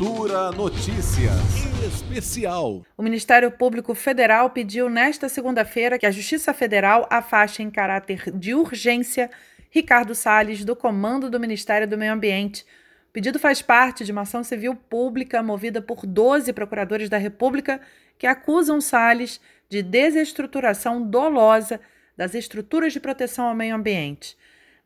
Cultura Notícias Especial. O Ministério Público Federal pediu nesta segunda-feira que a Justiça Federal afaste em caráter de urgência Ricardo Salles do comando do Ministério do Meio Ambiente. O pedido faz parte de uma ação civil pública movida por 12 procuradores da República que acusam Salles de desestruturação dolosa das estruturas de proteção ao meio ambiente.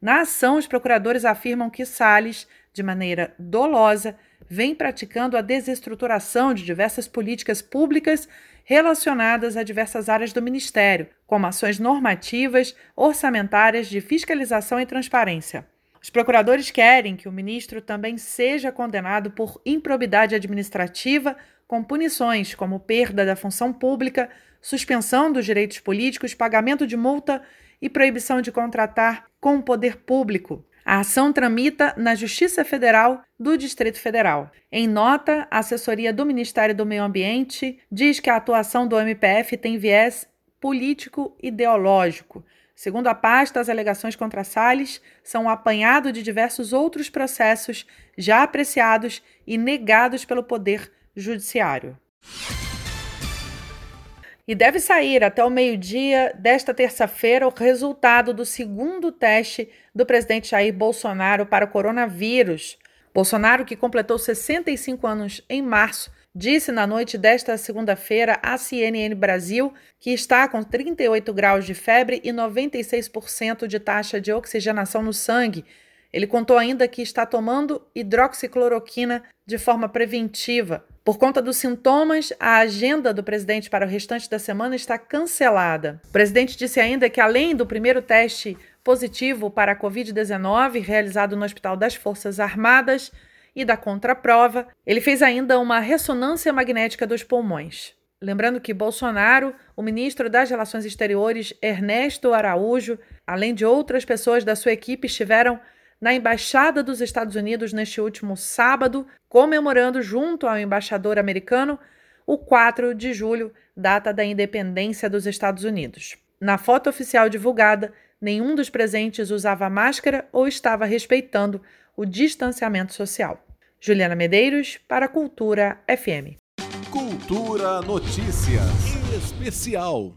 Na ação, os procuradores afirmam que Salles, de maneira dolosa, vem praticando a desestruturação de diversas políticas públicas relacionadas a diversas áreas do Ministério, como ações normativas, orçamentárias, de fiscalização e transparência. Os procuradores querem que o ministro também seja condenado por improbidade administrativa, com punições como perda da função pública, suspensão dos direitos políticos, pagamento de multa e proibição de contratar com o poder público. A ação tramita na Justiça Federal do Distrito Federal. Em nota, a assessoria do Ministério do Meio Ambiente diz que a atuação do MPF tem viés político-ideológico. Segundo a pasta, as alegações contra Salles são um apanhado de diversos outros processos já apreciados e negados pelo Poder Judiciário. E deve sair até o meio-dia desta terça-feira o resultado do segundo teste do presidente Jair Bolsonaro para o coronavírus. Bolsonaro, que completou 65 anos em março, disse na noite desta segunda-feira à CNN Brasil que está com 38 graus de febre e 96% de taxa de oxigenação no sangue. Ele contou ainda que está tomando hidroxicloroquina de forma preventiva. Por conta dos sintomas, a agenda do presidente para o restante da semana está cancelada. O presidente disse ainda que, além do primeiro teste positivo para a Covid-19 realizado no Hospital das Forças Armadas e da contraprova, ele fez ainda uma ressonância magnética dos pulmões. Lembrando que Bolsonaro, o ministro das Relações Exteriores, Ernesto Araújo, além de outras pessoas da sua equipe, estiveram na Embaixada dos Estados Unidos neste último sábado, comemorando junto ao embaixador americano o 4 de julho, data da independência dos Estados Unidos. Na foto oficial divulgada, nenhum dos presentes usava máscara ou estava respeitando o distanciamento social. Juliana Medeiros, para Cultura FM. Cultura Notícias Especial.